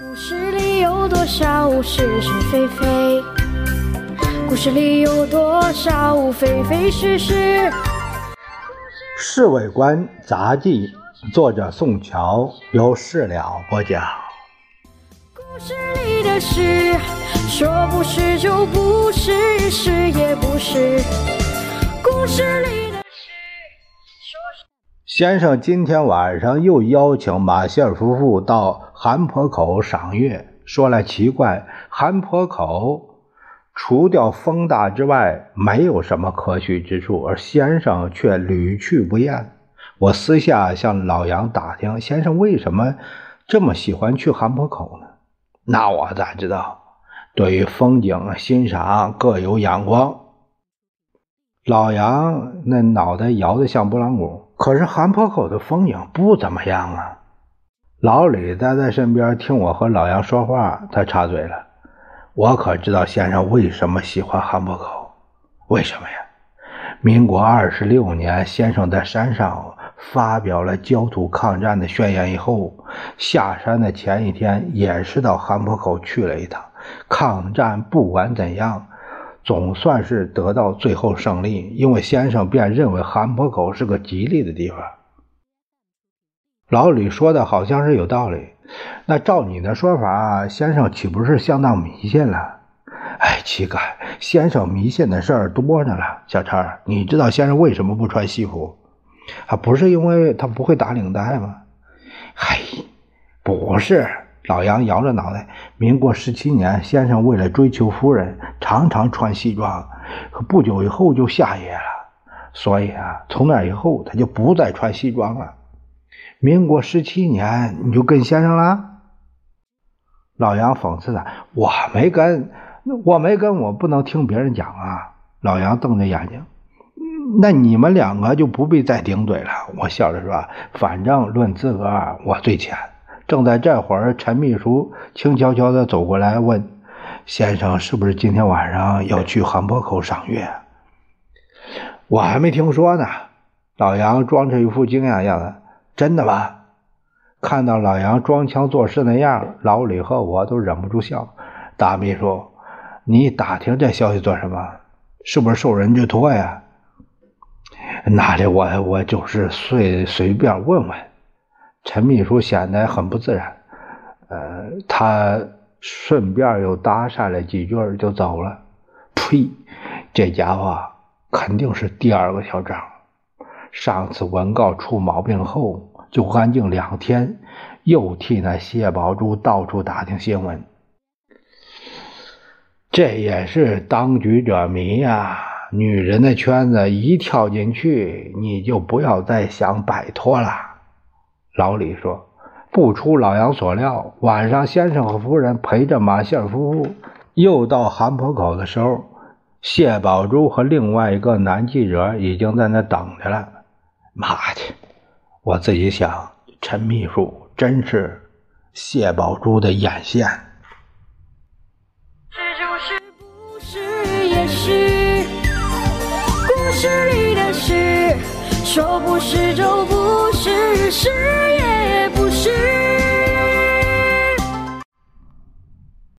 故事里有多少是是非非？故事里有多少非非是是？《侍卫官杂记》作者宋乔，由事了播讲。故事里的事，说不是就不是，是也不是。故事里，先生今天晚上又邀请马歇尔夫妇到韩坡口赏月。说来奇怪，韩坡口除掉风大之外，没有什么可取之处，而先生却屡去不厌。我私下向老杨打听，先生为什么这么喜欢去韩坡口呢？那我咋知道？对于风景欣赏各有眼光。老杨那脑袋摇得像拨浪鼓，可是韩坡口的风景不怎么样啊。老李待在身边听我和老杨说话，他插嘴了：“我可知道先生为什么喜欢韩坡口？为什么呀？民国二十六年，先生在山上发表了焦土抗战的宣言以后，下山的前一天也是到韩坡口去了一趟。抗战不管怎样。”总算是得到最后胜利，因为先生便认为韩坡口是个吉利的地方。老李说的好像是有道理，那照你的说法，先生岂不是相当迷信了？哎，乞丐，先生迷信的事儿多着了。小陈，你知道先生为什么不穿西服？啊，不是因为他不会打领带吗？嘿，不是。老杨摇着脑袋。民国十七年，先生为了追求夫人，常常穿西装，可不久以后就下野了。所以啊，从那以后他就不再穿西装了。民国十七年，你就跟先生了？老杨讽刺他：“我没跟，我没跟，我不能听别人讲啊。”老杨瞪着眼睛：“那你们两个就不必再顶嘴了。”我笑着说：“反正论资格，我最浅。”正在这会儿，陈秘书轻悄悄地走过来问：“先生是不是今天晚上要去韩坡口赏月？”我还没听说呢。老杨装着一副惊讶样子：“真的吗？”看到老杨装腔作势那样，老李和我都忍不住笑。大秘书，你打听这消息做什么？是不是受人之托呀？哪里，我我就是随随便问问。陈秘书显得很不自然，呃，他顺便又搭讪了几句就走了。呸！这家伙肯定是第二个小张。上次文告出毛病后，就安静两天，又替那谢宝珠到处打听新闻。这也是当局者迷呀！女人的圈子一跳进去，你就不要再想摆脱了。老李说：“不出老杨所料，晚上先生和夫人陪着马歇尔夫妇又到韩坡口的时候，谢宝珠和另外一个男记者已经在那等着了。妈去！我自己想，陈秘书真是谢宝珠的眼线。说不是就不是，是也不是。